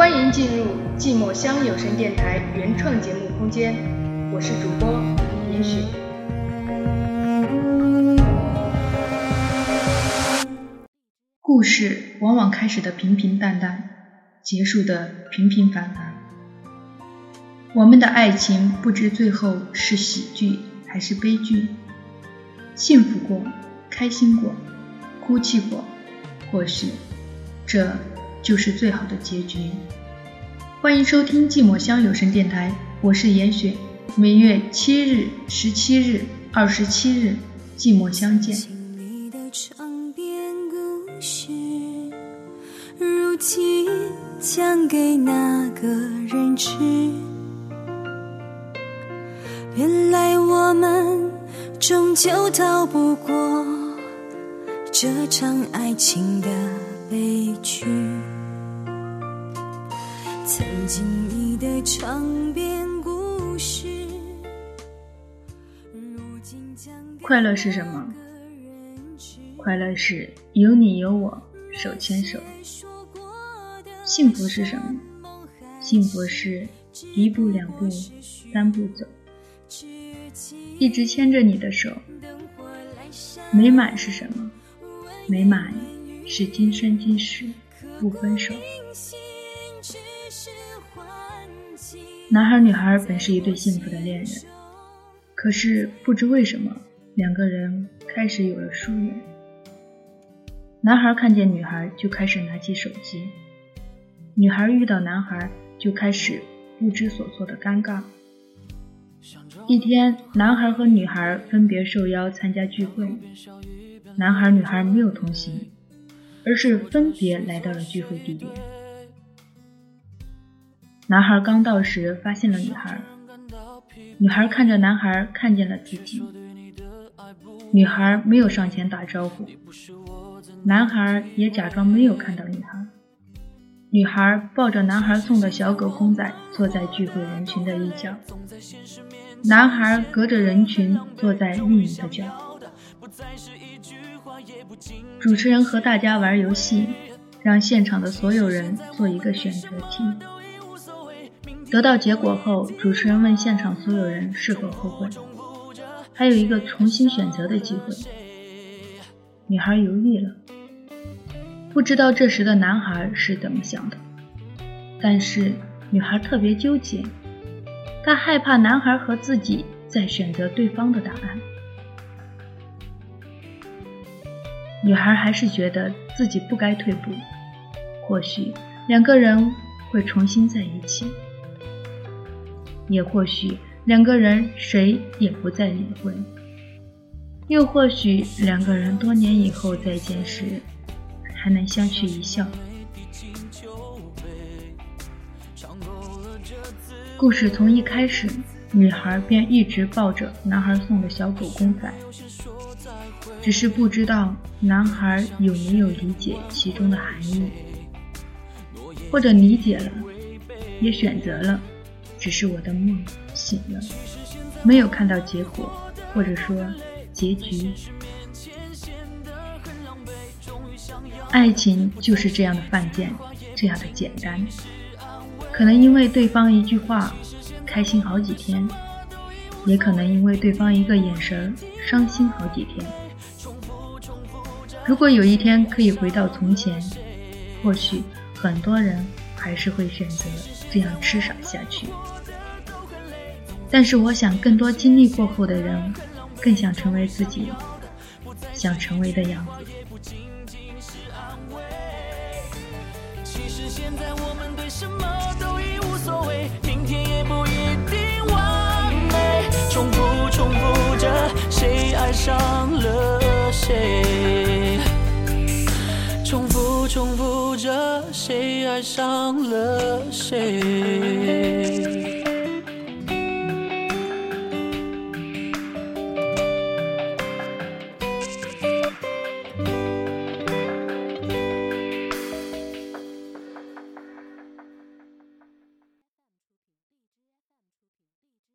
欢迎进入寂寞乡有声电台原创节目空间，我是主播严雪。故事往往开始的平平淡淡，结束的平平凡凡。我们的爱情不知最后是喜剧还是悲剧，幸福过，开心过，哭泣过，或许这。就是最好的结局。欢迎收听寂寞乡有声电台，我是严雪。每月七日、十七日、二十七日，寂寞相见。如今讲给哪个人知？原来我们终究逃不过这场爱情的悲剧。曾经你的长篇故事，快乐是什么？快乐是有你有我手牵手。幸福是什么？幸福是一步两步三步走，一直牵着你的手。美满是什么？美满是今生今世不分手。男孩女孩本是一对幸福的恋人，可是不知为什么，两个人开始有了疏远。男孩看见女孩就开始拿起手机，女孩遇到男孩就开始不知所措的尴尬。一天，男孩和女孩分别受邀参加聚会，男孩女孩没有同行，而是分别来到了聚会地点。男孩刚到时，发现了女孩。女孩看着男孩，看见了自己。女孩没有上前打招呼，男孩也假装没有看到女孩。女孩抱着男孩送的小狗公仔，坐在聚会人群的一角。男孩隔着人群坐在另一个角。主持人和大家玩游戏，让现场的所有人做一个选择题。得到结果后，主持人问现场所有人是否后悔，还有一个重新选择的机会。女孩犹豫了，不知道这时的男孩是怎么想的，但是女孩特别纠结，她害怕男孩和自己再选择对方的答案。女孩还是觉得自己不该退步，或许两个人会重新在一起。也或许两个人谁也不再理会，又或许两个人多年以后再见时，还能相视一笑。故事从一开始，女孩便一直抱着男孩送的小狗公仔，只是不知道男孩有没有理解其中的含义，或者理解了，也选择了。只是我的梦醒了，没有看到结果，或者说结局。爱情就是这样的犯贱，这样的简单。可能因为对方一句话，开心好几天；也可能因为对方一个眼神，伤心好几天。如果有一天可以回到从前，或许很多人还是会选择这样痴傻下去。但是我想，更多经历过后的人，更想成为自己想成为的样子。其实现在我们对什么都已无所谓，明天也不一定完美。重复重复着，谁爱上了谁？重复着，谁爱上了谁？